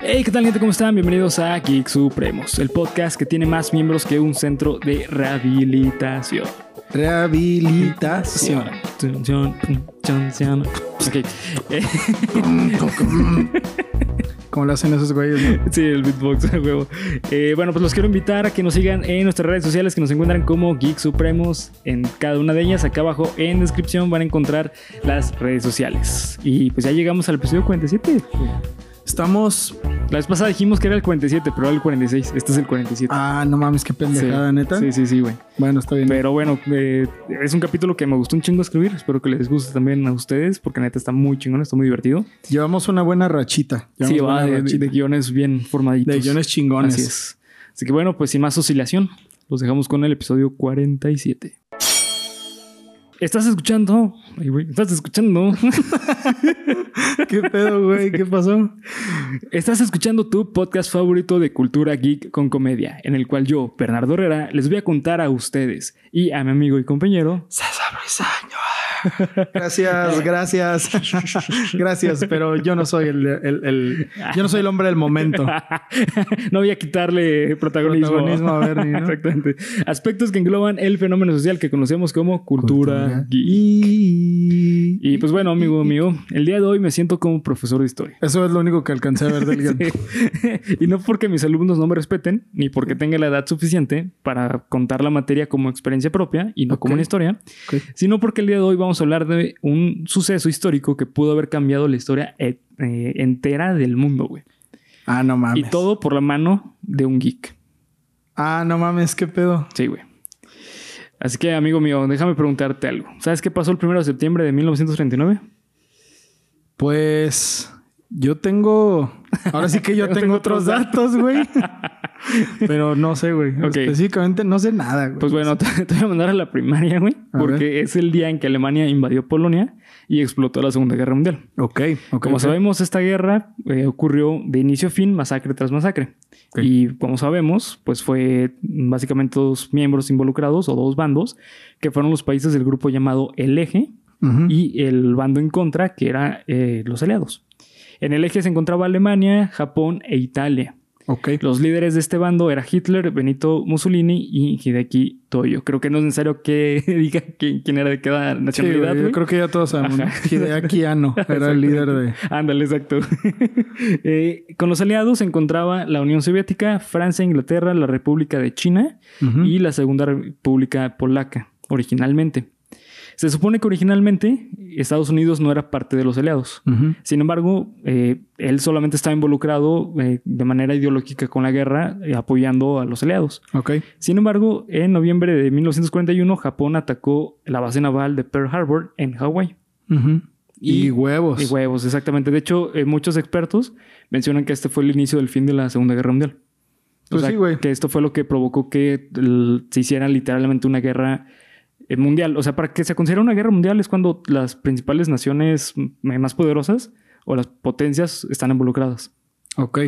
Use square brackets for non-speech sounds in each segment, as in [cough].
Hey, ¿qué tal gente? ¿Cómo están? Bienvenidos a Geek Supremos, el podcast que tiene más miembros que un centro de rehabilitación. Rehabilitación. Ok. Como lo hacen esos güeyes. Sí, el beatbox, huevo. Eh, bueno, pues los quiero invitar a que nos sigan en nuestras redes sociales que nos encuentran como Geek Supremos. En cada una de ellas, acá abajo en descripción van a encontrar las redes sociales. Y pues ya llegamos al episodio 47. Estamos. La vez pasada dijimos que era el 47, pero era el 46. Este es el 47. Ah, no mames, qué pendejada, sí. neta. Sí, sí, sí, güey. Bueno, está bien. Pero bueno, eh, es un capítulo que me gustó un chingo escribir. Espero que les guste también a ustedes, porque neta está muy chingón, está muy divertido. Llevamos una buena rachita. Llevamos Sí, va de, de guiones bien formaditos. De guiones chingones. Así es. Así que bueno, pues sin más oscilación, los dejamos con el episodio 47. ¿Estás escuchando? Ay, güey, ¿Estás escuchando? [laughs] ¿Qué pedo, güey? ¿Qué pasó? Estás escuchando tu podcast favorito de cultura geek con comedia, en el cual yo, Bernardo Herrera, les voy a contar a ustedes y a mi amigo y compañero César Briseño. Gracias, gracias. [laughs] gracias, pero yo no soy el, el- el- yo no soy el hombre del momento. [laughs] no voy a quitarle protagonismo. Protagonismo a Bernie, ¿no? [laughs] Exactamente. Aspectos que engloban el fenómeno social que conocemos como cultura, geek. Y... Y pues bueno, amigo mío, el día de hoy me siento como profesor de historia. Eso es lo único que alcancé a ver del guion. Sí. y no porque mis alumnos no me respeten, ni porque tenga la edad suficiente para contar la materia como experiencia propia y no Ok. como una historia, Ok. sino porque el día de hoy vamos a hablar de un suceso histórico que pudo haber cambiado la historia eh, eh, entera del mundo, güey. Ah, no mames. Y todo por la mano de un geek. Ah, no mames, qué pedo. Sí, güey. Así que, amigo mío, déjame preguntarte algo. ¿Sabes qué pasó el 1 de septiembre de 1939? Pues yo tengo. Ahora sí que yo [laughs] tengo otros datos, güey. [laughs] Pero no sé, güey. Ok. Específicamente no sé nada, güey. Pues bueno, [laughs] te, te voy a mandar a la primaria, güey. Porque es el día en que Alemania invadió Polonia y explotó la Segunda Guerra Mundial. Ok, ok. Como sabemos, esta guerra eh, ocurrió de inicio a fin, masacre tras masacre. Y como sabemos, pues fue básicamente dos miembros involucrados o dos bandos, que fueron los países del grupo llamado El Eje y el bando en contra, que era eh, los aliados. En el eje se encontraba Alemania, Japón e Italia. Los líderes de este bando eran Hitler, Benito Mussolini y Hideki Toyo. Creo que no es necesario que [laughs] diga quién, quién era de cada nacionalidad. yo creo que ya todos sabemos. Ajá. Hideaki [laughs] Anno era el líder de. Ándale, exacto. [laughs] Eh, con los aliados se encontraba la Unión Soviética, Francia, Inglaterra, la República de China y la Segunda República Polaca, originalmente. Se supone que originalmente Estados Unidos no era parte de los aliados. Sin embargo, eh, él solamente estaba involucrado eh, de manera ideológica con la guerra, eh, apoyando a los aliados. Sin embargo, en noviembre de 1941, Japón atacó la base naval de Pearl Harbor en Hawái. Y, Y- huevos. Y huevos, exactamente. De hecho, muchos expertos mencionan que este fue el inicio del fin de la Segunda Guerra Mundial. O Pues sea, sí, güey. Que esto fue lo que provocó que el- se hiciera literalmente una guerra mundial. O sea, para que se considere una guerra mundial es cuando las principales naciones más poderosas o las potencias están involucradas. Ok.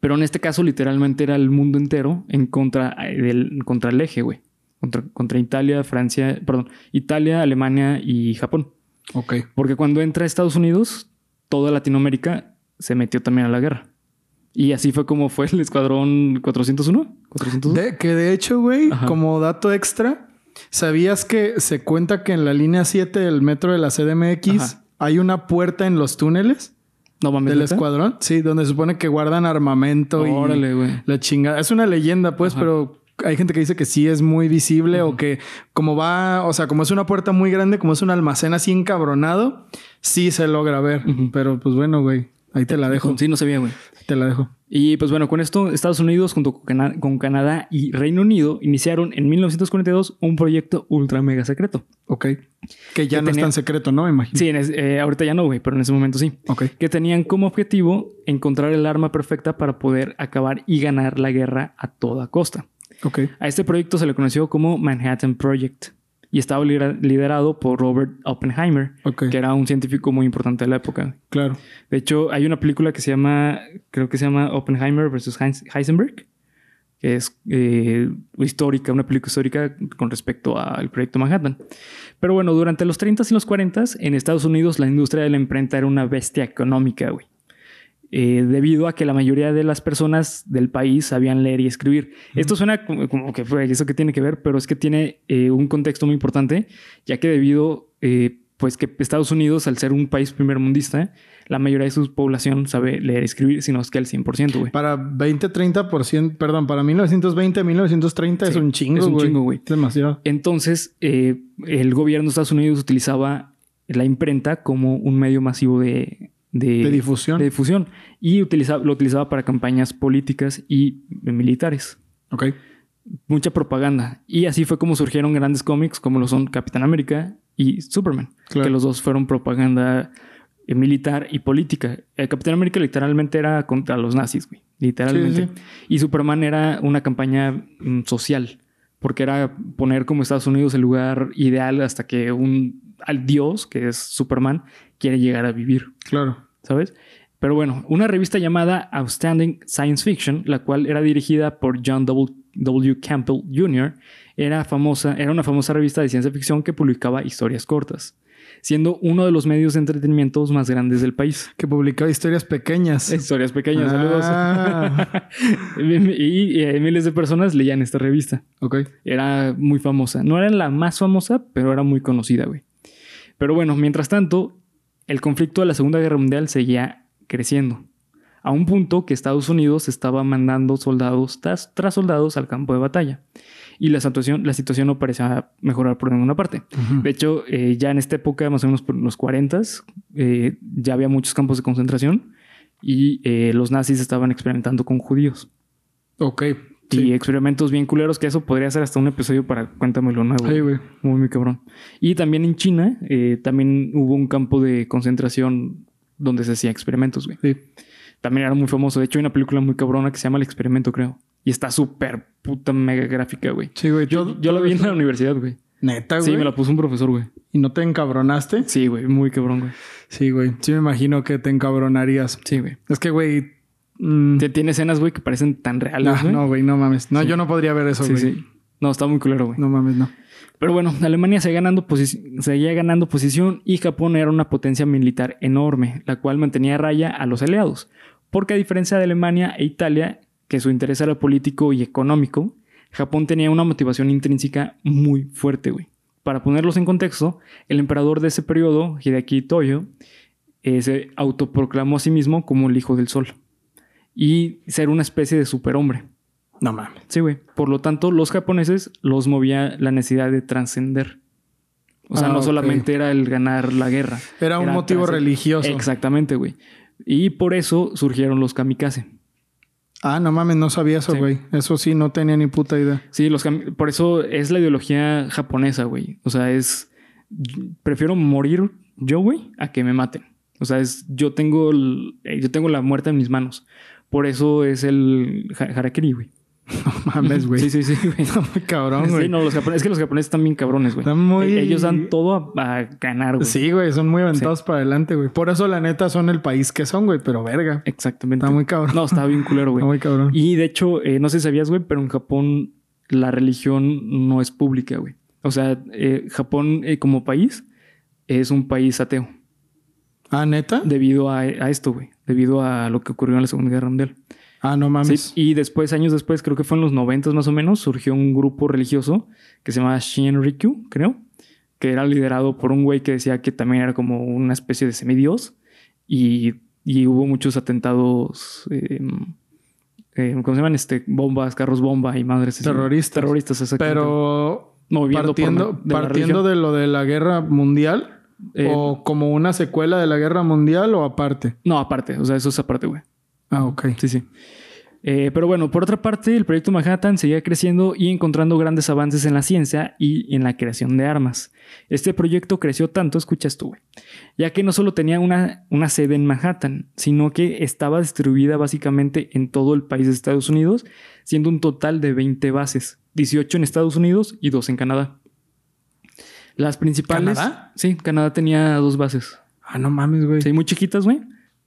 Pero en este caso, literalmente era el mundo entero en contra eh, del contra el eje, güey. Contra, contra Italia, Francia, perdón, Italia, Alemania y Japón. Ok. Porque cuando entra Estados Unidos, toda Latinoamérica se metió también a la guerra. Y así fue como fue el escuadrón 401. 402. De- que de hecho, güey, como dato extra, ¿sabías que se cuenta que en la línea 7 del metro de la CDMX Ajá. hay una puerta en los túneles no mames. del escuadrón? Sí, donde se supone que guardan armamento Órale, y güey. la chingada. Es una leyenda, pues, Ajá. pero hay gente que dice que sí es muy visible o que como va, o sea, como es una puerta muy grande, como es un almacén así encabronado, sí se logra ver. Pero pues bueno, güey, ahí te la dejo. Sí, no sabía, güey. Te la dejo. Y pues bueno, con esto, Estados Unidos junto con, Cana- con Canadá y Reino Unido iniciaron en 1942 un proyecto ultra mega secreto. Ok. Que ya Que no es tan secreto, ¿no? Me imagino. Sí, en es- eh, ahorita ya no, güey, pero en ese momento sí. Ok. Que tenían como objetivo encontrar el arma perfecta para poder acabar y ganar la guerra a toda costa. Ok. A este proyecto se le conoció como Manhattan Project y estaba lidera- liderado por Robert Oppenheimer, que era un científico muy importante de la época. Claro. De hecho, hay una película que se llama, creo que se llama Oppenheimer versus Heis- Heisenberg, que es eh, histórica, una película histórica con respecto al proyecto Manhattan. Pero bueno, durante los 30 y los 40 en Estados Unidos la industria de la imprenta era una bestia económica, güey. Eh, debido a que la mayoría de las personas del país sabían leer y escribir. Esto suena como, que fue eso que tiene que ver, pero es que tiene eh, un contexto muy importante, ya que debido, eh, pues que Estados Unidos, al ser un país primermundista, la mayoría de su población sabe leer y escribir, sino es que al 100%, güey. Para 20, 30%, perdón, para 1920, 1930 es un chingo, Es un chingo, güey. Demasiado. Entonces, eh, el gobierno de Estados Unidos utilizaba la imprenta como un medio masivo de, de, De difusión. de difusión y utilizaba, lo utilizaba para campañas políticas y militares. Ok. Mucha propaganda. Y así fue como surgieron grandes cómics como lo son Capitán América y Superman. Claro. Que los dos fueron propaganda eh, militar y política. El Capitán América literalmente era contra los nazis, güey. Literalmente. Sí, Y Superman era una campaña mm, social. Porque era poner como Estados Unidos el lugar ideal hasta que un al dios, que es Superman, quiere llegar a vivir. Claro. ¿sabes? Pero bueno, una revista llamada Outstanding Science Fiction, la cual era dirigida por John W. W. Campbell Jr., era, famosa, era una famosa revista de ciencia ficción que publicaba historias cortas, siendo uno de los medios de entretenimiento más grandes del país. Que publicaba historias pequeñas. Historias pequeñas, Ah. saludos. [laughs] y eh, miles de personas leían esta revista. Ok. Era muy famosa. No era la más famosa, pero era muy conocida, güey. Pero bueno, mientras tanto, el conflicto de la Segunda Guerra Mundial seguía creciendo. A un punto que Estados Unidos estaba mandando soldados tras, tras soldados al campo de batalla. Y la situación, la situación no parecía mejorar por ninguna parte. De hecho, eh, ya en esta época, más o menos por los 40, eh, ya había muchos campos de concentración y eh, los nazis estaban experimentando con judíos. Ok. Y experimentos bien culeros que eso podría ser hasta un episodio para Cuéntamelo Nuevo. Sí, güey. Muy, muy cabrón. Y también en China, eh, también hubo un campo de concentración donde se hacía experimentos, güey. Sí. También era muy famoso. De hecho, hay una película muy cabrona que se llama El Experimento, creo. Y está súper puta mega gráfica, güey. Sí, güey. Yo, yo la vi en la universidad, güey. Neta, güey. Sí, me la puso un profesor, güey. ¿Y no te encabronaste? Sí, güey. Muy cabrón, güey. Sí, güey. Sí me imagino que te encabronarías. Sí, güey. Es que, güey... mm, Te- Tiene escenas, güey, que parecen tan reales, nah, no, güey, no mames. No, Sí. yo no podría ver eso, güey. sí. No, está muy culero, güey. No mames, no. Pero bueno, Alemania seguía ganando, posi- seguía ganando posición y Japón era una potencia militar enorme, la cual mantenía a raya a los aliados. Porque a diferencia de Alemania e Italia, que su interés era político y económico, Japón tenía una motivación intrínseca muy fuerte, güey. Para ponerlos en contexto, el emperador de ese periodo, Hideaki Toyo, eh, se autoproclamó a sí mismo como el hijo del sol y ser una especie de superhombre. No mames. Sí, güey. Por lo tanto, los japoneses los movía la necesidad de trascender. O sea, Ah, no solamente era el ganar la guerra. Era un motivo religioso. Exactamente, güey. Y por eso surgieron los kamikaze. Ah, no mames, no sabía eso, Sí. güey. Eso sí, no tenía ni puta idea. Sí, los por eso es la ideología japonesa, güey. O sea, es prefiero morir yo, güey, a que me maten. O sea, es yo tengo el- eh, yo tengo la muerte en mis manos. Por eso es el ha- harakiri, güey. [laughs] No mames, güey. Sí, sí, sí, güey. Está muy cabrón, güey. Sí, no, los japoneses, es que los japoneses están bien cabrones, güey. Están muy- E- Ellos dan todo a, a ganar, güey. Sí, güey, son muy aventados para adelante, güey. Por eso, la neta, son el país que son, güey, pero verga. Exactamente. Está muy cabrón. No, está bien culero, güey. Está muy cabrón. Y de hecho, eh, no sé si sabías, güey, pero en Japón la religión no es pública, güey. O sea, eh, Japón eh, como país es un país ateo. Ah, neta. Debido a, a esto, güey. Debido a lo que ocurrió en la Segunda Guerra Mundial. Ah, no mames. Sí, y después, años después, creo que fue en los 90 más o menos, surgió un grupo religioso que se llamaba Shinrikyo, creo, que era liderado por un güey que decía que también era como una especie de semidios y, y hubo muchos atentados, eh, eh, ¿cómo se llaman? Este, bombas, carros bomba y madres. Terroristas. Terroristas, exactamente. Pero Moviendo partiendo, de lo de la guerra mundial, Eh, o como una secuela de la guerra mundial, o aparte. No, aparte, o sea, eso es aparte, güey. Ah, ok. Sí, sí. Eh, pero bueno, por otra parte, el proyecto Manhattan seguía creciendo y encontrando grandes avances en la ciencia y en la creación de armas. Este proyecto creció tanto, escucha esto, güey, ya que no solo tenía una, una sede en Manhattan, sino que estaba distribuida básicamente en todo el país de Estados Unidos, siendo un total de 20 bases, 18 en Estados Unidos y 2 en Canadá. Las principales... ¿Canadá? Sí, Canadá tenía dos bases. Ah, no mames, güey. Sí, muy chiquitas, güey.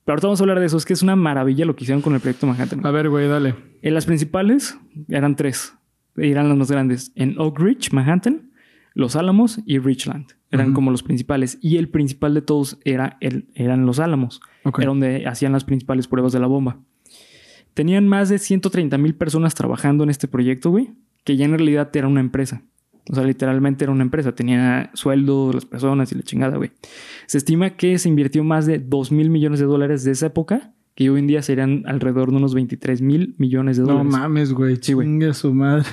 Pero ahorita vamos a hablar de eso. Es que es una maravilla lo que hicieron con el proyecto Manhattan. güey. A ver, güey, dale. En las principales eran tres. Eran las más grandes. En Oak Ridge, Manhattan, Los Álamos y Richland. Eran como los principales. Y el principal de todos era el, eran Los Álamos. Ok. Era donde hacían las principales pruebas de la bomba. Tenían más de 130 mil personas trabajando en este proyecto, güey. Que ya en realidad era una empresa. O sea, literalmente era una empresa. Tenía sueldo las personas y la chingada, güey. Se estima que se invirtió más de 2 mil millones de dólares de esa época. Que hoy en día serían alrededor de unos 23 mil millones de No dólares. mames, güey. Sí. Chingue su madre.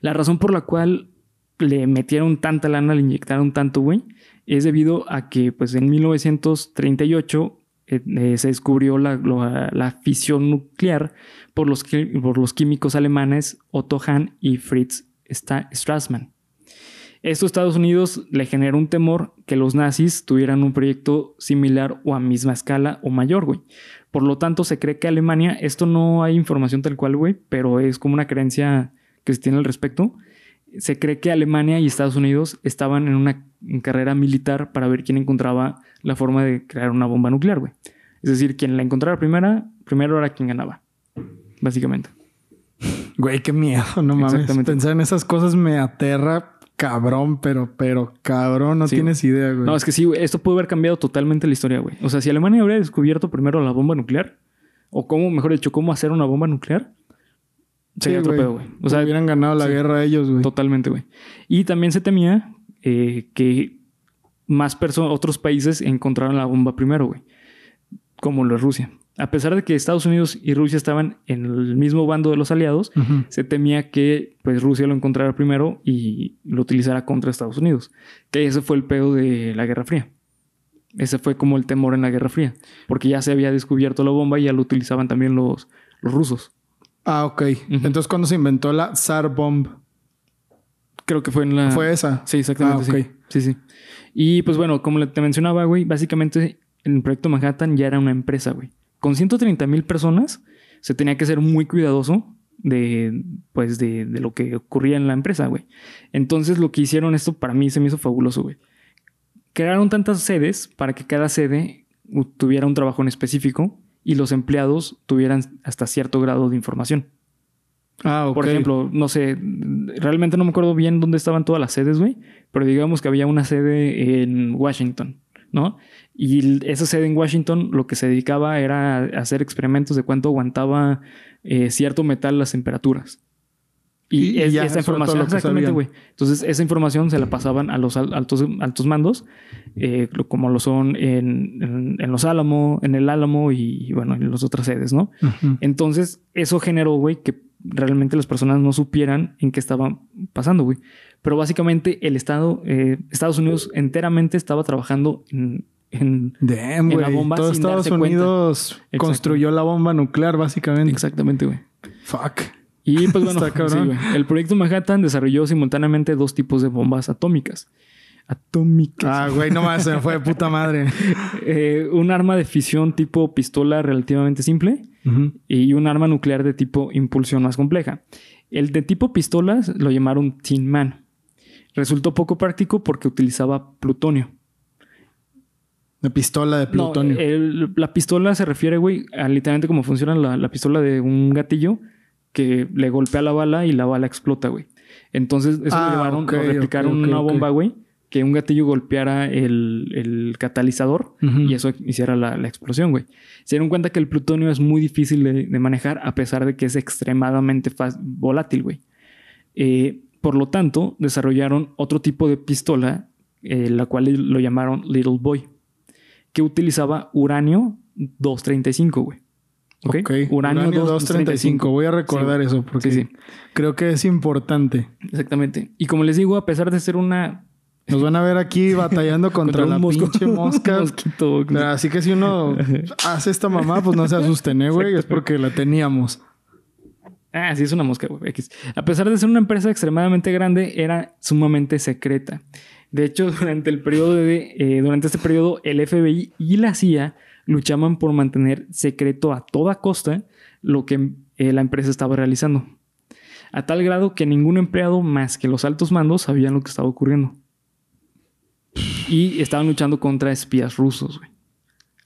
La razón por la cual le metieron tanta lana, le inyectaron tanto, güey, es debido a que, pues, en 1938 eh, eh, se descubrió la, la- la fisión nuclear por los, por los químicos alemanes Otto Hahn y Fritz Strassmann. Esto a Estados Unidos le generó un temor que los nazis tuvieran un proyecto similar o a misma escala o mayor, güey. Por lo tanto, se cree que Alemania, esto no hay información tal cual, güey, pero es como una creencia que se tiene al respecto. Se cree que Alemania y Estados Unidos estaban en una carrera militar para ver quién encontraba la forma de crear una bomba nuclear, güey. Es decir, quien la encontrara primera, primero era quien ganaba, básicamente. Güey, qué miedo, no mames. Pensar en esas cosas me aterra cabrón, pero, pero cabrón, no Sí, tienes idea, güey. No, es que sí, güey, esto puede haber cambiado totalmente la historia, güey. O sea, si Alemania hubiera descubierto primero la bomba nuclear, o cómo, mejor dicho, cómo hacer una bomba nuclear, sería Sí, otro güey. pedo, güey. O sea, hubieran ganado la sí. guerra ellos, güey. totalmente, güey. Y también se temía eh, que más personas, otros países encontraran la bomba primero, güey. Como lo es Rusia. A pesar de que Estados Unidos y Rusia estaban en el mismo bando de los aliados, se temía que pues Rusia lo encontrara primero y lo utilizara contra Estados Unidos. Que ese fue el pedo de la Guerra Fría. Ese fue como el temor en la Guerra Fría. Porque ya se había descubierto la bomba y ya lo utilizaban también los, los rusos. Ah, ok. Entonces, ¿cuándo se inventó la Tsar Bomb? Creo que fue en la... Fue esa. Sí, exactamente. Ah, sí. ok. sí, sí. Y pues bueno, como te mencionaba, güey, básicamente el proyecto Manhattan ya era una empresa, güey. Con 130 mil personas se tenía que ser muy cuidadoso de, pues, de, de lo que ocurría en la empresa, güey. Entonces lo que hicieron, esto para mí se me hizo fabuloso, güey. Crearon tantas sedes para que cada sede tuviera un trabajo en específico y los empleados tuvieran hasta cierto grado de información. Ah, ok. Por ejemplo, no sé, realmente no me acuerdo bien dónde estaban todas las sedes, güey, pero digamos que había una sede en Washington, ¿no? Y esa sede en Washington lo que se dedicaba era a hacer experimentos de cuánto aguantaba eh, cierto metal las temperaturas. Y, es- esa información, exactamente, güey. Entonces, esa información se la pasaban a los al- altos, altos mandos, eh, como lo son en, en- en Los Álamo, en el Álamo y, bueno, en las otras sedes, ¿no? Entonces, eso generó, güey, que realmente las personas no supieran en qué estaba pasando, güey. Pero básicamente el Estado, eh, Estados Unidos enteramente estaba trabajando en... en- Damn, en la bomba Todo sin Estados darse. Unidos construyó la bomba nuclear, básicamente. exactamente, güey. Fuck. Y pues [laughs] bueno, Está sí, el proyecto Manhattan desarrolló simultáneamente dos tipos de bombas atómicas. Atómicas. Ah, güey, no más, se me fue de puta madre. [laughs] Eh, un arma de fisión tipo pistola relativamente simple y un arma nuclear de tipo impulsión más compleja. El de tipo pistolas lo llamaron Tin Man. Resultó poco práctico porque utilizaba plutonio. De pistola de No, plutonio. el- la pistola se refiere, güey, a literalmente como funciona la, la pistola de un gatillo que le golpea la bala y la bala explota, güey. Entonces, eso Ah, llevaron, ok, lo replicaron una bomba, güey, que un gatillo golpeara el, el catalizador y eso hiciera la, la explosión, güey. Se dieron cuenta que el plutonio es muy difícil de, de manejar a pesar de que es extremadamente volátil, güey. Eh, por lo tanto, desarrollaron otro tipo de pistola, eh, la cual lo llamaron Little Boy, que utilizaba uranio 235, güey. ¿Ok? Ok. Uranio, 235. Voy a recordar Sí, eso porque Sí, sí, creo que es importante. exactamente. Y como les digo, a pesar de ser una... Nos van a ver aquí [laughs] batallando contra, un la mosco- pinche [laughs] mosca. mosquito. Pero Así que si uno hace esta mamá, pues no se asusten, ¿eh, güey. Es porque la teníamos. Ah, sí, es una mosca, güey. A pesar de ser una empresa extremadamente grande, era sumamente secreta. De hecho, [laughs] durante el periodo de, eh, durante este periodo, el FBI y la CIA luchaban por mantener secreto a toda costa lo que eh, la empresa estaba realizando. A tal grado que ningún empleado más que los altos mandos sabían lo que estaba ocurriendo. Y estaban luchando contra espías rusos, güey.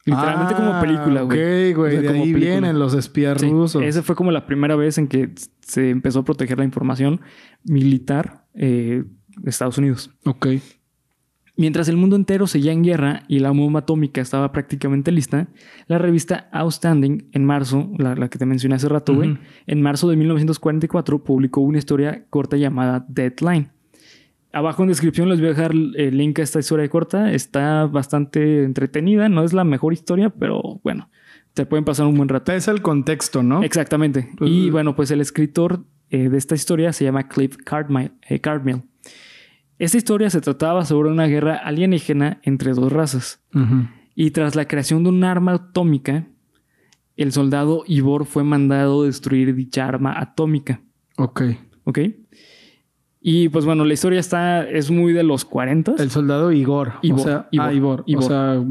Literalmente como Ah, película, güey. Ok, güey. O sea, de como ahí película. vienen los espías Sí, rusos. esa fue como la primera vez en que se empezó a proteger la información militar eh, de Estados Unidos. Ok. Mientras el mundo entero seguía en guerra y la bomba atómica estaba prácticamente lista, la revista Outstanding en marzo, la, la que te mencioné hace rato, güey, Ujú. en marzo de 1944 publicó una historia corta llamada Deadline. Abajo en descripción les voy a dejar el link a esta historia corta. Está bastante entretenida, no es la mejor historia, pero bueno, te pueden pasar un buen rato. Es el contexto, ¿no? Exactamente. Pues- y bueno, pues el escritor eh, de esta historia se llama Cliff Cardmill. eh, Cardmill. Esta historia se trataba sobre una guerra alienígena entre dos razas. Y tras la creación de un arma atómica, el soldado Ivor fue mandado a destruir dicha arma atómica. Ok. ¿Ok? Y pues bueno, la historia está, es muy de los 40. El soldado Igor. Ivor, O sea, Ivor, ah, Ivor. Ivor. O sea,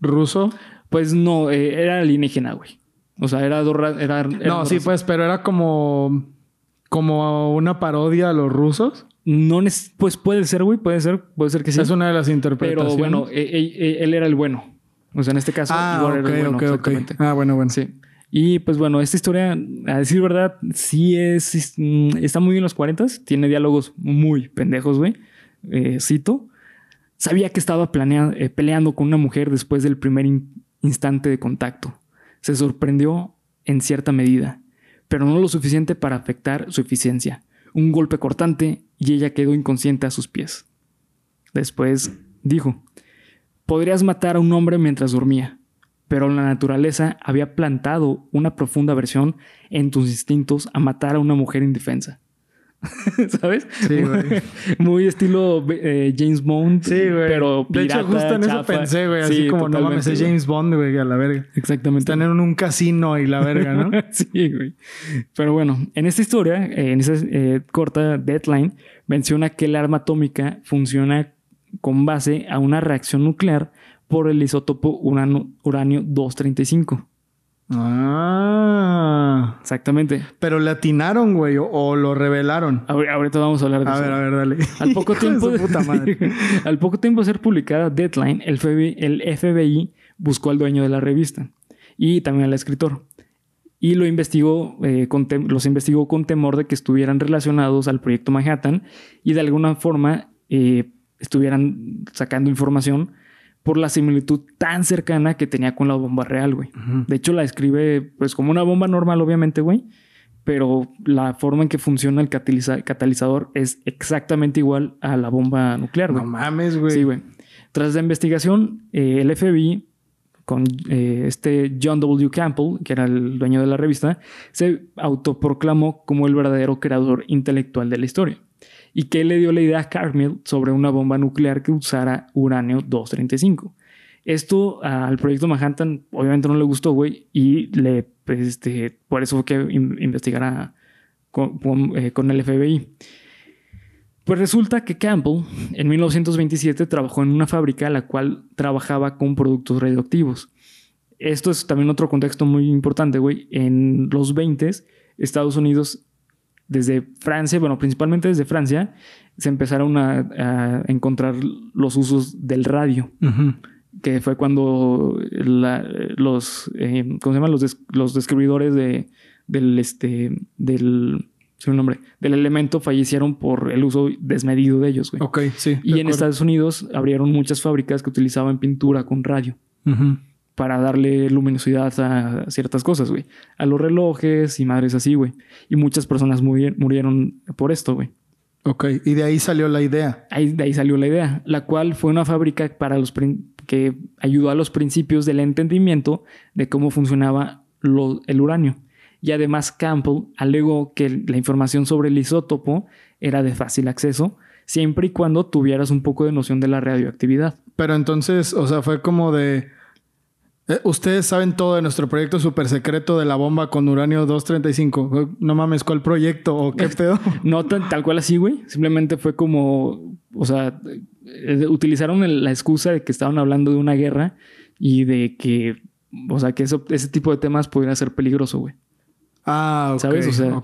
ruso. Pues no, eh, era alienígena, güey. O sea, era era, eran No, sí, pues, pero era como. Como una parodia a los rusos. No neces- pues puede ser, güey, puede ser, puede ser que sí. Es una de las interpretaciones. Pero bueno, eh, eh, eh, él era el bueno. O sea, en este caso, ah, Igor era el bueno. Ah, bueno, bueno. Sí. Y pues bueno, esta historia, a decir verdad, sí es, es, mm, está muy en los 40 tiene diálogos muy pendejos, güey. Eh, cito. Sabía que estaba planea- eh, peleando con una mujer después del primer in- instante de contacto. Se sorprendió en cierta medida, pero no lo suficiente para afectar su eficiencia. Un golpe cortante y ella quedó inconsciente a sus pies. Después dijo, podrías matar a un hombre mientras dormía, pero la naturaleza había plantado una profunda aversión en tus instintos a matar a una mujer indefensa. [laughs] ¿Sabes? Sí, güey. [laughs] Muy estilo eh, James Bond. Sí, güey. Pero de hecho, pirata, justo en eso pensé, güey. Así Sí, como, no mames, es. James Bond, güey, a la verga. Exactamente. Están en un casino y la verga, ¿no? [laughs] sí, güey. Pero bueno, en esta historia, eh, en esa eh, corta deadline, menciona que el arma atómica funciona con base a una reacción nuclear por el isótopo urano- uranio 235. Ah. Exactamente. Pero le atinaron, güey, o, o lo revelaron. Ahor- Ahorita vamos a hablar de A eso. ver, a ver, dale. [laughs] Al poco de tiempo puta madre. [laughs] al poco tiempo de ser publicada Deadline, el FBI, el FBI buscó al dueño de la revista y también al escritor. Y lo investigó, eh, con los investigó con temor de que estuvieran relacionados al proyecto Manhattan y de alguna forma eh, estuvieran sacando información por la similitud tan cercana que tenía con la bomba real, güey. De hecho, la describe pues como una bomba normal, obviamente, güey. Pero la forma en que funciona el cataliza- catalizador es exactamente igual a la bomba nuclear, güey. No mames, güey. Sí, güey. Tras la investigación, eh, el FBI, con eh, este John W. Campbell, que era el dueño de la revista, se autoproclamó como el verdadero creador intelectual de la historia. Y que le dio la idea a Carmill sobre una bomba nuclear que usara uranio 235. Esto al proyecto Manhattan obviamente no le gustó, güey, y le, pues, este, por eso fue que in- investigara con, con, eh, el FBI. Pues resulta que Campbell en 1927 trabajó en una fábrica la cual trabajaba con productos radioactivos. Esto es también otro contexto muy importante, güey. En los 20 Estados Unidos, desde Francia, bueno, principalmente desde Francia, se empezaron a, a encontrar los usos del radio que fue cuando la- los, eh, ¿cómo se llama? Los, des- los descubridores de, del, este, del, sí, un nombre, del elemento fallecieron por el uso desmedido de ellos, güey. Ok, sí. y en acuerdo. Estados Unidos abrieron muchas fábricas que utilizaban pintura con radio Ujú. Para darle luminosidad a ciertas cosas, güey. A los relojes y madres así, güey. Y muchas personas muri- murieron por esto, güey. Ok, y de ahí salió la idea. Ahí, de ahí salió la idea, la cual fue una fábrica para los que ayudó a los principios del entendimiento de cómo funcionaba lo- el uranio. Y además Campbell alegó que la información sobre el isótopo era de fácil acceso, siempre y cuando tuvieras un poco de noción de la radioactividad. Pero entonces, o sea, fue como de. Eh, Ustedes saben todo de nuestro proyecto súper secreto de la bomba con uranio 235. No mames, ¿cuál proyecto o qué [laughs] pedo? No tan- tal cual así, güey. Simplemente fue como, o sea, eh, utilizaron el- la excusa de que estaban hablando de una guerra y de que, o sea, que eso, ese tipo de temas pudiera ser peligroso, güey. Ah, ok. ¿Sabes? O sea.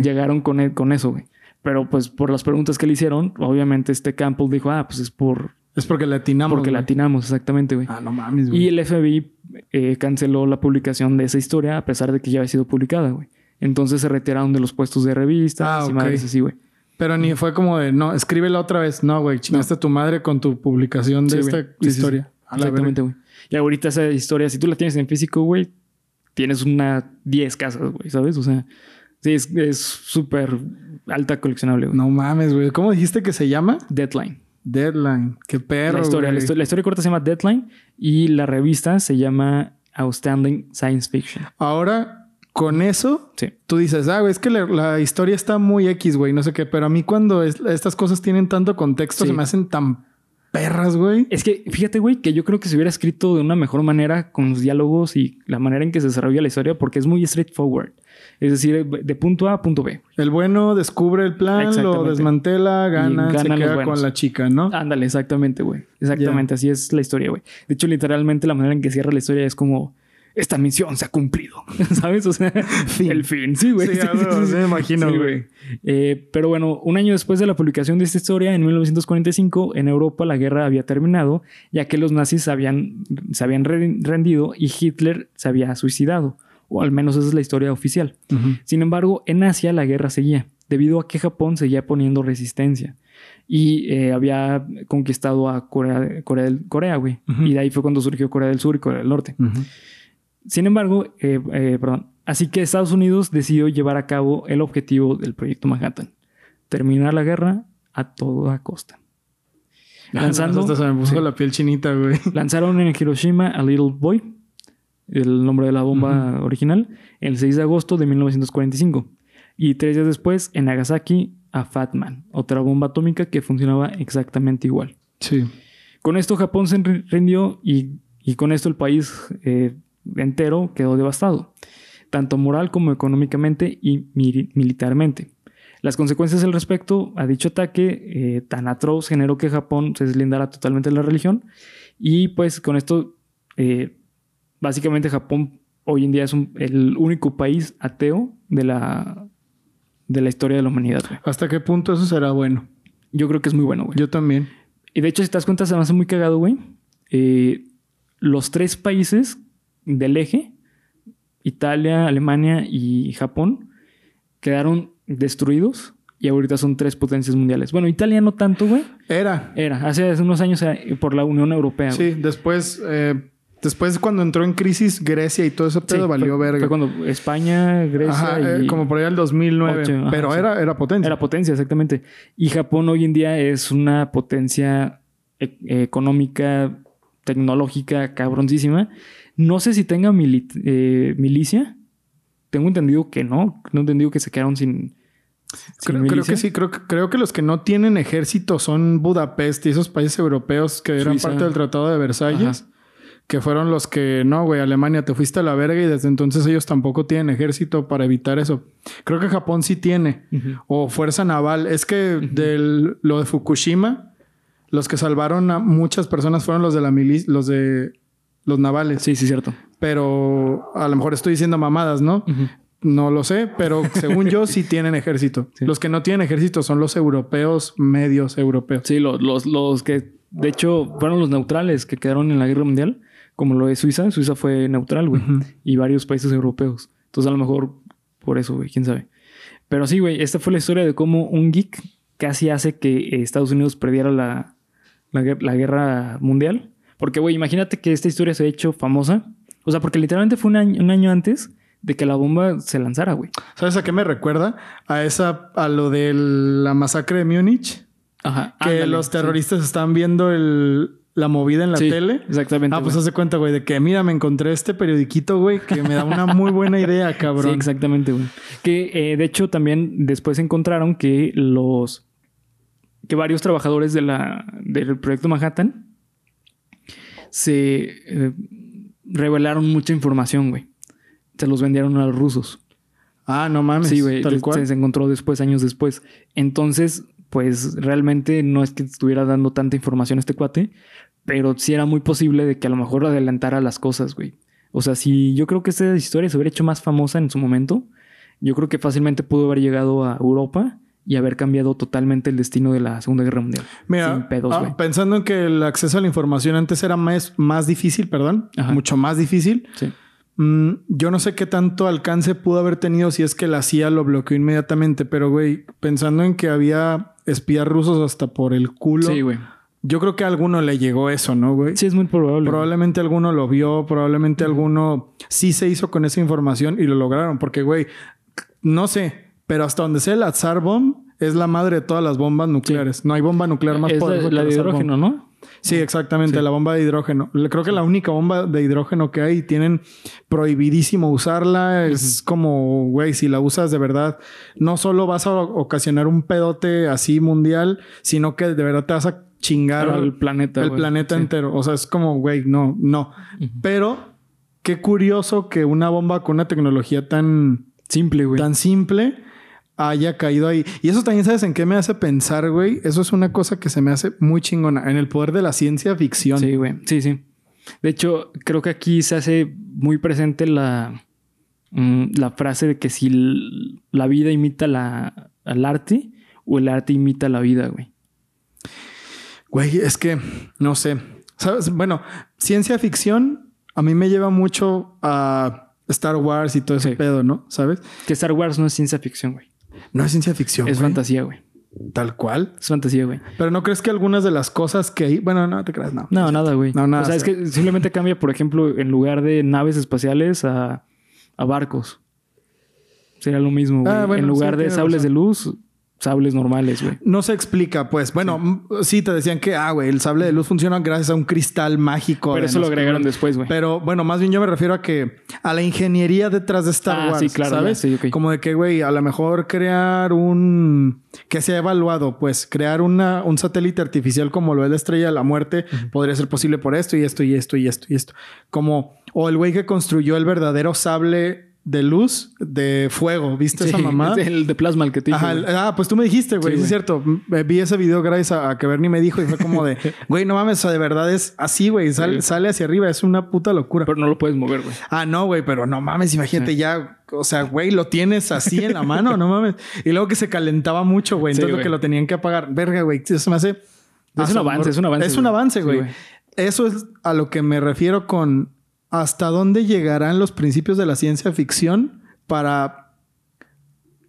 Llegaron con, e- con eso, güey. Pero pues por las preguntas que le hicieron, obviamente este Campbell dijo, ah, pues es por Es porque le atinamos. porque güey. latinamos, exactamente, güey. Ah, no mames, güey. Y el FBI eh, canceló la publicación de esa historia a pesar de que ya había sido publicada, güey. Entonces se retiraron de los puestos de revistas Ah, y ok. madres así, güey. Pero ni fue como de, no, escríbela otra vez. No, güey, chingaste a tu madre con tu publicación de Sí, esta. Sí, historia. sí. Exactamente, güey. Y ahorita esa historia, si tú la tienes en físico, güey, tienes una 10 casas, güey, ¿sabes? O sea, sí, es súper alta coleccionable, güey. No mames, güey. ¿Cómo dijiste que se llama? Deadline. Deadline. Qué perro, la, historia, la, historia corta se llama Deadline y la revista se llama Outstanding Science Fiction. Ahora, con eso, Sí. tú dices, ah, es que la, la historia está muy X, güey, no sé qué. Pero a mí cuando es- estas cosas tienen tanto contexto, Sí. se me hacen tan perras, güey. Es que fíjate, güey, que yo creo que se hubiera escrito de una mejor manera con los diálogos y la manera en que se desarrolla la historia porque es muy straightforward. Es decir, de punto A a punto B. El bueno descubre el plan, lo desmantela, gana, Y se queda con la chica, ¿no? Ándale, exactamente, güey. Exactamente, así es la historia, güey. De hecho, literalmente la manera en que cierra la historia es como esta misión se ha cumplido, [laughs] ¿sabes? O sea, el fin, sí, güey. Sí, huevo, sí me imagino, Sí, güey. Eh, pero bueno, un año después de la publicación de esta historia, en 1945, en Europa la guerra había terminado, ya que los nazis habían, se habían re- rendido y Hitler se había suicidado, o al menos esa es la historia oficial. Sin embargo, en Asia la guerra seguía, debido a que Japón seguía poniendo resistencia y eh, había conquistado a Corea, Corea, del- Corea, güey. Y de ahí fue cuando surgió Corea del Sur y Corea del Norte. Ujú. Sin embargo, eh, eh, perdón. Así que Estados Unidos decidió llevar a cabo el objetivo del proyecto Manhattan: terminar la guerra a toda costa. Lanzando, Hasta se me puso sí. la piel chinita, güey. [laughs] lanzaron en Hiroshima a Little Boy, el nombre de la bomba original, el 6 de agosto de 1945. Y tres días después, en Nagasaki, a Fat Man, otra bomba atómica que funcionaba exactamente igual. Sí. Con esto Japón se ri- rindió y, y con esto el país eh, entero quedó devastado, tanto moral como económicamente y mili- militarmente. Las consecuencias al respecto a dicho ataque eh, tan atroz generó que Japón se deslindara totalmente de la religión y pues con esto eh, básicamente Japón hoy en día es un- el único país ateo de la, de la historia de la humanidad. güey. ¿Hasta qué punto eso será bueno? Yo creo que es muy bueno, güey. Yo también. Y de hecho, si te das cuenta, se me hace muy cagado, güey. Eh, los tres países del eje, Italia, Alemania y Japón, quedaron destruidos y ahorita son tres potencias mundiales. Bueno, Italia no tanto, güey. Era. Era, hace unos años eh, por la Unión Europea. güey. Sí, después, eh, después cuando entró en crisis Grecia y todo ese Sí, pedo valió fue, verga. Fue cuando España, Grecia Ajá, eh, como por allá el 2009. Ocho, ajá, pero sí. era, era potencia. Era potencia, exactamente. Y Japón hoy en día es una potencia e- económica, tecnológica, cabroncísima. No sé si tenga mili- eh, milicia. Tengo entendido que no. Tengo entendido que se quedaron sin. sin Creo, creo que sí, creo, que- creo que los que no tienen ejército son Budapest y esos países europeos que eran Suiza. parte del Tratado de Versalles, que fueron los que, no, güey, Alemania, te fuiste a la verga y desde entonces ellos tampoco tienen ejército para evitar eso. Creo que Japón sí tiene, o fuerza naval. Es que del, lo de Fukushima, los que salvaron a muchas personas fueron los de la milicia, los de los navales. Sí, sí, cierto. Pero a lo mejor estoy diciendo mamadas, ¿no? No lo sé, pero según yo sí tienen ejército. Sí. Los que no tienen ejército son los europeos, medios europeos. Sí, los, los, los que de hecho fueron los neutrales que quedaron en la guerra mundial, como lo de Suiza. Suiza fue neutral, güey. Y varios países europeos. Entonces, a lo mejor por eso, güey, quién sabe. Pero sí, güey, esta fue la historia de cómo un geek casi hace que Estados Unidos perdiera la, la guerra mundial. Porque, güey, imagínate que esta historia se ha hecho famosa. O sea, porque literalmente fue un año, un año antes de que la bomba se lanzara, güey. ¿Sabes a qué me recuerda? A esa, a lo de la masacre de Múnich. Ajá. Que ándale, los sí. terroristas están viendo el, la movida en la Sí, tele. Exactamente. Ah, pues güey. hace cuenta, güey, de que mira, me encontré este periodiquito, güey, que me da una muy buena idea, [laughs] Sí, cabrón. exactamente, güey. Que eh, de hecho también después encontraron que los. que varios trabajadores de la, del proyecto Manhattan se eh, revelaron mucha información, güey. Se los vendieron a los rusos. ah, no mames. Sí, güey. Tal Se, cual. se encontró después, años después. Entonces, pues realmente no es que estuviera dando tanta información este cuate, pero sí era muy posible de que a lo mejor adelantara las cosas, güey. O sea, si yo creo que esta historia se hubiera hecho más famosa en su momento, yo creo que fácilmente pudo haber llegado a Europa y haber cambiado totalmente el destino de la Segunda Guerra Mundial. Mira, Sin pedos, ah, pensando en que el acceso a la información antes era más, más difícil, perdón, Ajá. mucho más difícil. Sí. Mm, yo no sé qué tanto alcance pudo haber tenido si es que la CIA lo bloqueó inmediatamente, pero güey, pensando en que había espías rusos hasta por el culo, Sí, güey. yo creo que a alguno le llegó eso, ¿no, güey? Sí, es muy probable. güey. Probablemente alguno lo vio, probablemente alguno sí se hizo con esa información y lo lograron, porque, güey, no sé, pero hasta donde sea la Tsar Bomb es la madre de todas las bombas nucleares. No hay bomba nuclear más es la, poderosa que la de hidrógeno, ¿no? Sí, exactamente, la bomba de hidrógeno. Creo que la única bomba de hidrógeno que hay tienen prohibidísimo usarla. Es como, güey, si la usas de verdad, no solo vas a ocasionar un pedote así mundial, sino que de verdad te vas a chingar Al planeta. el güey. planeta Sí. entero. O sea, es como, güey, no, no. Pero qué curioso que una bomba con una tecnología tan, Simple, güey. tan simple haya caído ahí. Y eso también, ¿sabes en qué me hace pensar, güey? Eso es una cosa que se me hace muy chingona. En el poder de la ciencia ficción. Sí, güey. Sí, sí. De hecho, creo que aquí se hace muy presente la, mm, la frase de que si la vida imita la, al arte o el arte imita la vida, güey. Güey, es que, no sé. ¿Sabes? Bueno, ciencia ficción a mí me lleva mucho a Star Wars y todo ese Sí. pedo, ¿no? ¿Sabes? Que Star Wars no es ciencia ficción, güey. No es ciencia ficción. Es güey. fantasía, güey. Tal cual. Es fantasía, güey. Pero no crees que algunas de las cosas que hay. Bueno, no te creas, no. No, nada, güey. No, nada, O sea, es que simplemente cambia, por ejemplo, en lugar de naves espaciales a, a barcos. Sería lo mismo, güey. Ah, bueno, en lugar sí, de sables razón. de luz, sables normales, güey. No se explica, pues. Bueno, sí, te decían que, ah, güey, el sable de luz funciona gracias a un cristal mágico. Pero eso lo no agregaron después, güey. Pero bueno, más bien yo me refiero a que a la ingeniería detrás de Star Ah, Wars, sí, claro, ¿sabes? sí. Como de que, güey, a lo mejor crear un que se ha evaluado, pues crear una, un satélite artificial como lo es la Estrella de la Muerte podría ser posible por esto y esto y esto y esto y esto. Como o el güey que construyó el verdadero sable de luz de fuego, ¿viste esa mamá? es [laughs] el de plasma el que te Ajá, ah, pues tú me dijiste, güey, Sí, es cierto. M- Vi ese video gracias a, que Bernie me dijo y fue como de, [laughs] güey, no mames, o sea, de verdad es así, güey, sale, Sí. sale hacia arriba, es una puta locura. Pero no lo puedes mover, güey. Ah, no, güey, pero no mames, imagínate ya, o sea, güey, lo tienes así en la mano, no mames. Y luego que se calentaba mucho, güey, entonces lo que lo tenían que apagar. Verga, güey, eso me hace... Es un avance, es un avance, Es un avance, güey. Eso es a lo que me refiero con hasta dónde llegarán los principios de la ciencia ficción para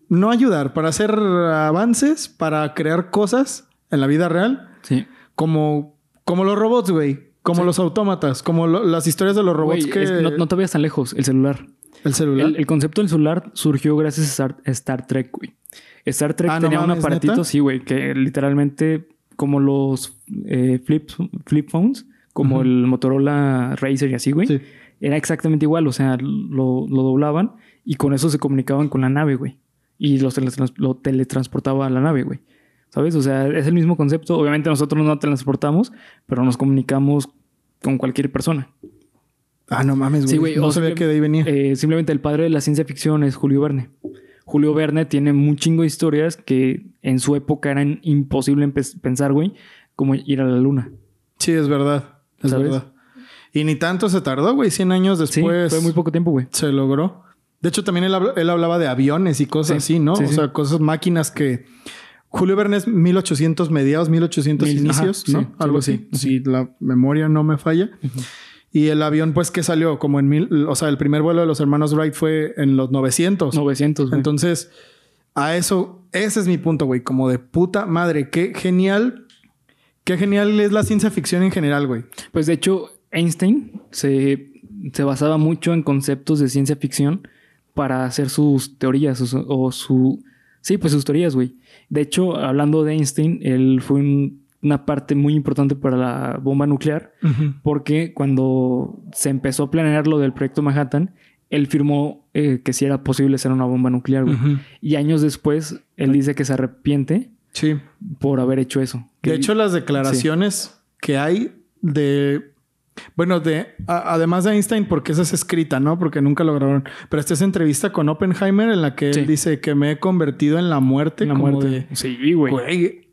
no ayudar, para hacer avances, para crear cosas en la vida real, Sí. como, como los robots, güey. Como Sí. los autómatas, como lo- las historias de los robots Güey, que... es- no, no te vayas tan lejos. El celular. El celular. El, el concepto del celular surgió gracias a Star, Star Trek, güey. Star Trek Ah, ¿no tenía un aparatito, neta? sí, güey, que literalmente como los eh, flip, flip phones, como el Motorola Razer y así, güey. Sí. Era exactamente igual, o sea, lo, lo doblaban y con eso se comunicaban con la nave, güey. Y los teletrans- lo teletransportaba a la nave, güey. ¿Sabes? O sea, es el mismo concepto. Obviamente nosotros no transportamos, pero nos comunicamos con cualquier persona. Ah, no mames, güey. Sí, güey, No sabía que de ahí venía. Eh, simplemente el padre de la ciencia ficción es Julio Verne. Julio Verne tiene un chingo de historias que en su época eran imposible pensar, güey, como ir a la luna. sí, es verdad. Es ¿sabes? verdad. Y ni tanto se tardó, güey. 100 años Sí, después fue muy poco tiempo, güey. se logró. De hecho, también él, él hablaba de aviones y cosas Sí, así, ¿no? sí, o sea, cosas, máquinas que... Julio Verne es 1800 mediados, 1800 Mil- inicios, ajá, ¿no? Algo sí, así. sí. Si la memoria no me falla. Y el avión, pues, que salió como en mil... O sea, el primer vuelo de los hermanos Wright fue en los 900. 900, güey. Entonces, a eso, ese es mi punto, güey. Como de puta madre. Qué genial. Qué genial es la ciencia ficción en general, güey. Pues de hecho, Einstein se, se basaba mucho en conceptos de ciencia ficción para hacer sus teorías o su... o su- sí, pues sus teorías, güey. De hecho, hablando de Einstein, él fue un- una parte muy importante para la bomba nuclear porque cuando se empezó a planear lo del proyecto Manhattan, él firmó eh, que sí era posible hacer una bomba nuclear, güey. Y años después, él dice que se arrepiente Sí. por haber hecho eso. Que De hecho, las declaraciones que hay de. Bueno, de. a- además de Einstein, porque esa es escrita, ¿no? Porque nunca lo grabaron. Pero esta es entrevista con Oppenheimer en la que Sí. él dice que me he convertido en la muerte. la como muerte. Sí, güey.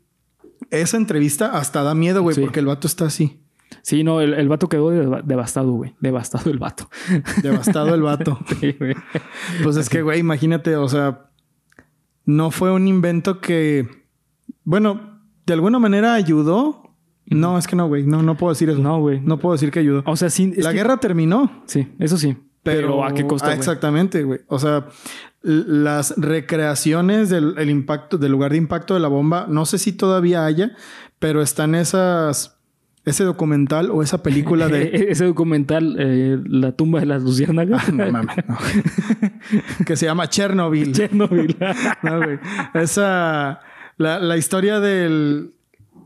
Esa entrevista hasta da miedo, güey, Sí. porque el vato está así. Sí, no, el, el vato quedó deva- devastado, güey. Devastado el vato. [laughs] Devastado el vato. [laughs] Sí, güey. Pues es que, güey, imagínate, o sea. no fue un invento que, bueno, de alguna manera ayudó. No, es que no, güey. No, no puedo decir eso. No, güey. No puedo decir que ayudó. O sea, sí. la que- guerra terminó. Sí, eso sí. Pero, ¿a qué costo? Ah, exactamente, güey. O sea, las recreaciones del el impacto, del lugar de impacto de la bomba, no sé si todavía haya, pero están esas. Ese documental o esa película de. [laughs] Ese documental, eh, La tumba de las luciérnagas. Ah, no mames, no. [laughs] que se llama Chernobyl. Chernobyl. [laughs] No, güey. Esa. La, la historia del.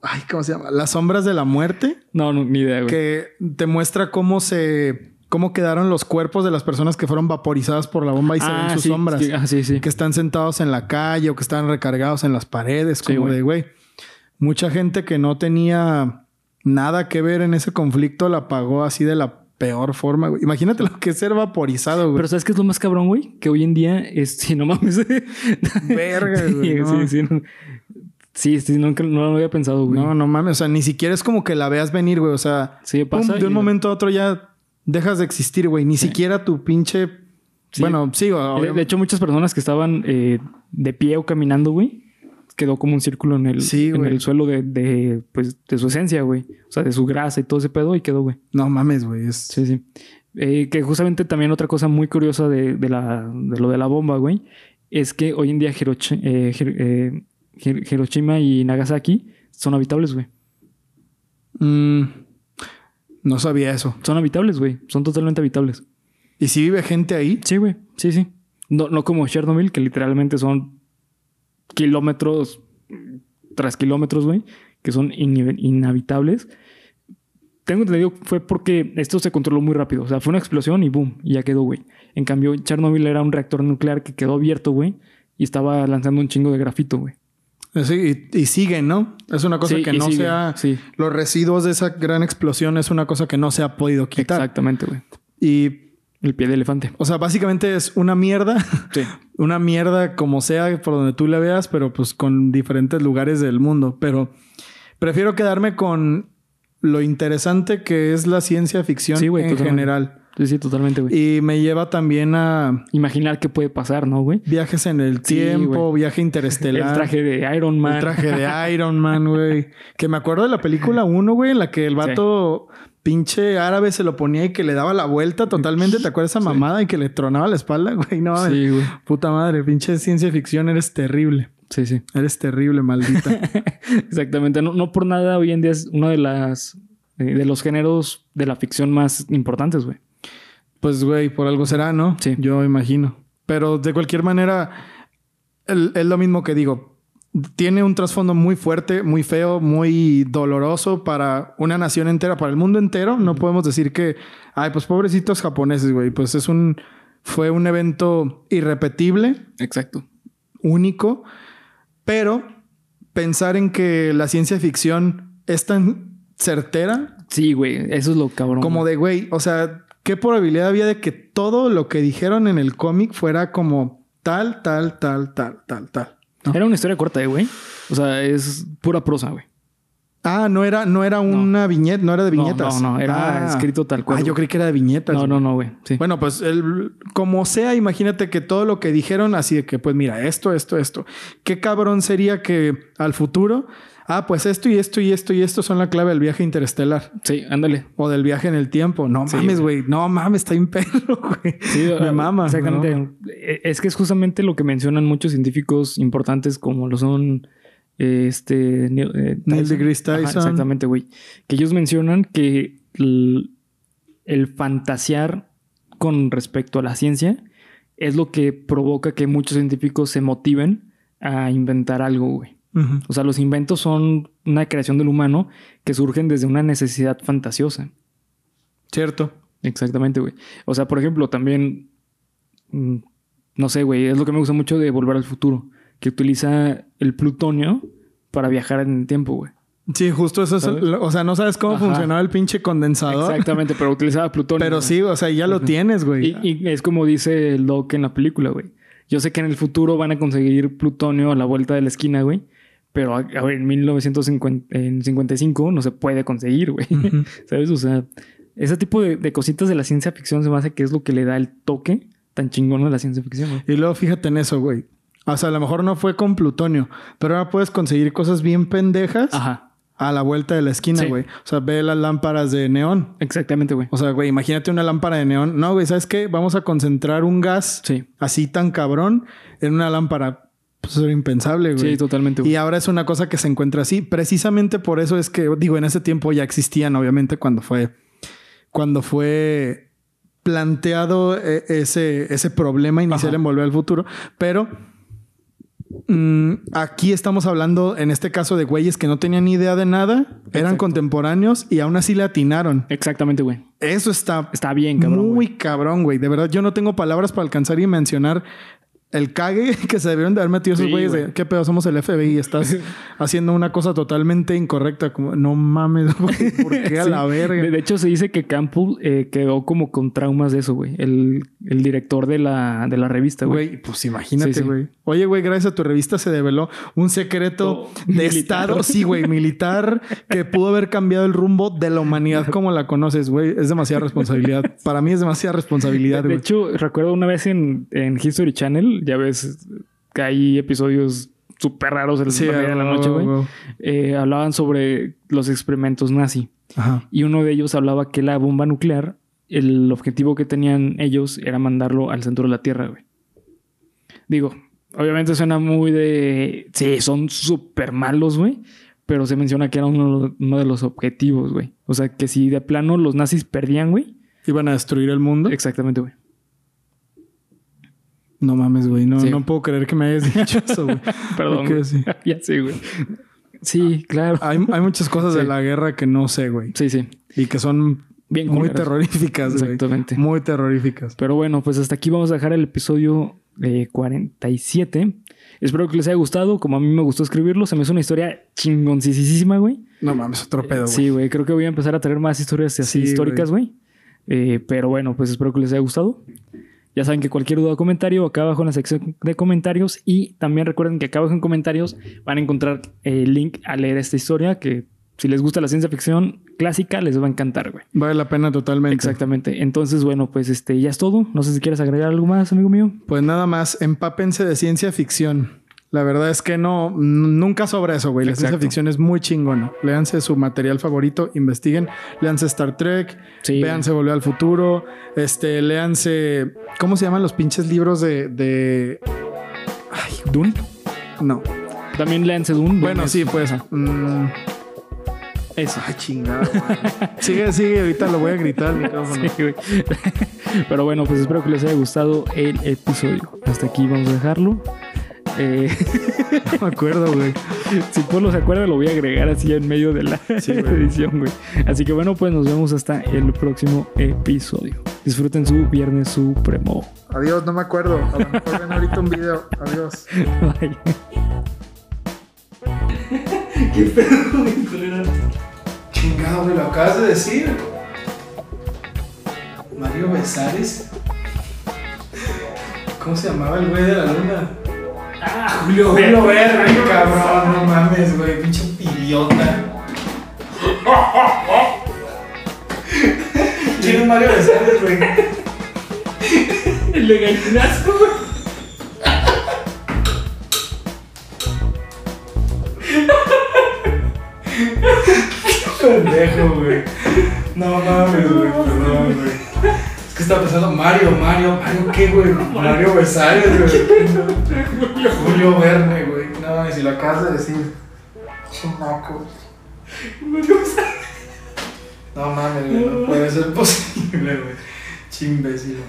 Ay, ¿cómo se llama? Las sombras de la muerte. no, no, ni idea, güey. Que te muestra cómo se. cómo quedaron los cuerpos de las personas que fueron vaporizadas por la bomba y se ven sus sí, sombras. sí, ah, sí, sí. Que están sentados en la calle o que están recargados en las paredes. Sí, Como güey. de, güey. Mucha gente que no tenía nada que ver en ese conflicto la pagó así de la peor forma, güey. Imagínate lo que es ser vaporizado, güey. Pero ¿sabes qué es lo más cabrón, güey? Que hoy en día es... [laughs] Sí, no mames. Verga, [laughs] güey, Sí, no. sí, sí. No, sí, sí, nunca- no lo había pensado, güey. No, no mames. O sea, ni siquiera es como que la veas venir, güey. O sea, Sí, pum, pasa de un y- momento a otro ya dejas de existir, güey. Ni siquiera tu pinche. Sí. Bueno, sí, De, obvio- de hecho, muchas personas que estaban eh, de pie o caminando, güey, quedó como un círculo en el, Sí, en güey. el suelo de, de, pues, de su esencia, güey. O sea, de su grasa y todo ese pedo y quedó, güey. No mames, güey. Es... Sí, sí. Eh, que justamente también otra cosa muy curiosa de, de la, de lo de la bomba, güey, es que hoy en día Hirochi- eh, eh, Hiroshima y Nagasaki son habitables, güey. Mm, no sabía eso. Son habitables, güey. Son totalmente habitables. ¿Y si vive gente ahí? Sí, güey. Sí, sí. No, no como Chernobyl, que literalmente son kilómetros tras kilómetros, güey, que son inhabitables. Tengo entendido que fue porque esto se controló muy rápido. O sea, fue una explosión y boom, y ya quedó, güey. En cambio, Chernobyl era un reactor nuclear que quedó abierto, güey, y estaba lanzando un chingo de grafito, güey. Sí, y, y siguen, ¿no? Es una cosa Sí, que no sigue, se ha... sí. Los residuos de esa gran explosión es una cosa que no se ha podido quitar. Exactamente, güey. Y, El pie de elefante. o sea, básicamente es una mierda. Sí. [laughs] una mierda como sea por donde tú la veas, pero pues con diferentes lugares del mundo. Pero prefiero quedarme con lo interesante que es la ciencia ficción Sí, en totalmente. general. Sí, sí, totalmente, güey. Y me lleva también a Imaginar qué puede pasar, ¿no, güey? viajes en el tiempo, viaje interestelar. El traje de Iron Man. El traje de Iron Man, güey. [laughs] Que me acuerdo de la película 1, güey, en la que el vato pinche árabe se lo ponía y que le daba la vuelta totalmente. ¿Te acuerdas esa mamada y que le tronaba la espalda, [laughs] güey? No. Sí, güey. Puta madre, pinche ciencia ficción, eres terrible. Sí, sí. Eres terrible, maldita. [laughs] Exactamente. No, no por nada hoy en día es uno de las eh, de los géneros de la ficción más importantes, güey. Pues, güey, por algo será, ¿no? Sí. Yo imagino. Pero de cualquier manera, es lo mismo que digo. Tiene un trasfondo muy fuerte, muy feo, muy doloroso para una nación entera, para el mundo entero. No podemos decir que, ay, pues pobrecitos japoneses, güey. Pues es un, fue un evento irrepetible, Exacto. único, pero pensar en que la ciencia ficción es tan certera Sí, güey. Eso es lo cabrón. como de, güey, o sea, ¿qué probabilidad había de que todo lo que dijeron en el cómic fuera como tal, tal, tal, tal, tal, tal? ¿no? Era una historia corta, eh, güey. O sea, es pura prosa, güey. Ah, no era, no era una viñeta, no era de No, viñetas. no, no, era Ah. escrito tal cual, Ah, yo creí que era de viñetas. No, güey. no, no, güey. Sí. Bueno, pues el, como sea, imagínate que todo lo que dijeron, así de que, pues mira, esto, esto, esto. Qué cabrón sería que al futuro, ah, pues esto y esto y esto y esto son la clave del viaje interestelar. Sí, ándale. O del viaje en el tiempo. No Sí, mames, güey. No mames, está bien perro, [laughs] güey. Sí, Me ah, mama. Exactamente. ¿no? Eh, Es que es justamente lo que mencionan muchos científicos importantes como lo son este Neil, eh, Neil Tyson. deGrasse Ajá, Tyson. exactamente, güey. Que ellos mencionan que el, el fantasear con respecto a la ciencia es lo que provoca que muchos científicos se motiven a inventar algo, güey. O sea, los inventos son una creación del humano que surgen desde una necesidad fantasiosa. Cierto. Exactamente, güey. O sea, por ejemplo, también, mm, no sé, güey, es lo que me gusta mucho de Volver al Futuro, que utiliza el plutonio para viajar en el tiempo, güey. Sí, justo eso es. ¿Sabes? O sea, no sabes cómo Ajá. funcionaba el pinche condensador. Exactamente, pero utilizaba plutonio. Pero güey. sí, o sea, ya lo tienes, güey. Y, y es como dice el Doc en la película, güey. Yo sé que en el futuro van a conseguir plutonio a la vuelta de la esquina, güey. Pero a, ver, en 1955 no se puede conseguir, güey. [laughs] ¿Sabes? O sea, ese tipo de, de cositas de la ciencia ficción se me hace que es lo que le da el toque tan chingón a la ciencia ficción, güey. Y luego fíjate en eso, güey. O sea, a lo mejor no fue con plutonio, pero ahora puedes conseguir cosas bien pendejas Ajá. a la vuelta de la esquina, Sí. güey. O sea, ve las lámparas de neón. Exactamente, güey. O sea, güey, imagínate una lámpara de neón. No, güey, ¿sabes qué? Vamos a concentrar un gas Sí. así tan cabrón en una lámpara. Pues era impensable, güey. Sí, totalmente, güey. Y ahora es una cosa que se encuentra así. Precisamente por eso es que, digo, en ese tiempo ya existían, obviamente, cuando fue, cuando fue planteado eh, ese, ese problema inicial Ajá. en Volver al Futuro. Pero mm, aquí estamos hablando, en este caso, de güeyes que no tenían ni idea de nada, eran contemporáneos y aún así le atinaron. Exactamente, güey. Eso está Está bien, cabrón. muy güey. cabrón, güey. De verdad, yo no tengo palabras para alcanzar y mencionar el cague [laughs] que se debieron de haber metido esos Sí, güeyes de qué pedo somos el FBI. [laughs] Estás haciendo una cosa totalmente incorrecta. Como, no mames, [laughs] güey. ¿Por qué a Sí. la verga? De, de hecho, se dice que Campbell eh, quedó como con traumas de eso, güey. El, el director de la, de la revista, güey. Pues imagínate, sí. güey. Oye, güey, gracias a tu revista se develó un secreto Oh, de militar. Estado, sí, güey, militar, que pudo haber cambiado el rumbo de la humanidad como la conoces, güey. Es demasiada responsabilidad. Para mí es demasiada responsabilidad, De güey. hecho, recuerdo una vez en, en History Channel, ya ves que hay episodios súper raros en Sí, la media de la a noche, güey. Eh, hablaban sobre los experimentos nazi. Ajá. Y uno de ellos hablaba que la bomba nuclear, el objetivo que tenían ellos era mandarlo al centro de la Tierra, güey. Digo, obviamente suena muy de... Sí, son súper malos, güey. Pero se menciona que era uno, uno de los objetivos, güey. O sea, que si de plano los nazis perdían, güey. Iban a destruir el mundo. Exactamente, güey. No mames, güey. No, Sí. no puedo creer que me hayas [laughs] dicho eso, güey. Perdón. Güey. sí. [laughs] ya sé, güey. Sí, claro. Hay, hay muchas cosas de Sí. la guerra que no sé, güey. Sí, sí. Y que son Bien muy culeras. terroríficas, güey. Exactamente. Muy terroríficas. Pero bueno, pues hasta aquí vamos a dejar el episodio eh, 47. Espero que les haya gustado. Como a mí me gustó escribirlo, se me hizo una historia chingoncísima, güey. No mames, otro pedo, güey. Sí, güey. Creo que voy a empezar a traer más historias así Sí, históricas, güey. Eh, pero bueno, pues espero que les haya gustado. Ya saben que cualquier duda o comentario acá abajo en la sección de comentarios y también recuerden que acá abajo en comentarios van a encontrar el link a leer esta historia que si les gusta la ciencia ficción clásica les va a encantar, güey. Vale la pena totalmente. Exactamente. Entonces, bueno, pues este ya es todo. No sé si quieres agregar algo más, amigo mío. Pues nada más, empápense de ciencia ficción. La verdad es que no, nunca sobra eso, güey. La ciencia ficción es muy chingona. Léanse su material favorito, investiguen, léanse Star Trek, Sí, véanse Volver al Futuro, este, léanse, ¿cómo se llaman los pinches libros de, de... Ay, Dune. no. También léanse Dune. Bueno, sí, es- pues. mm, Eso. Ay, chingada. güey. sigue, sigue, ahorita lo voy a gritar al micrófono. Sí, güey. [laughs] Pero bueno, pues espero que les haya gustado el episodio. Hasta aquí vamos a dejarlo. Eh, [laughs] No me acuerdo, güey. si Polo se acuerda, lo voy a agregar así en medio de la Sí, [laughs] güey. edición, güey. Así que bueno, pues nos vemos hasta el próximo episodio. Disfruten su Viernes Supremo. Adiós, no me acuerdo. A lo mejor ven ahorita un video. Adiós. Bye. [laughs] Chingado, me lo acabas de decir. Mario Besares. ¿Cómo se llamaba el güey de la luna? Ah, Julio Julio Verne, cabrón, no mames, güey, pinche idiota. ¿Quién es Mario Besares, güey? El de gallinazo, güey. Pendejo, güey. No mames, güey, perdón, güey. Que estaba pensando, Mario, Mario, Mario, ¿qué, güey? Mario Besares, güey. Julio Verne, güey. No mames, si lo acabas de decir. Chinaco. No mames, güey, no puede ser posible, güey. Chimbécilo.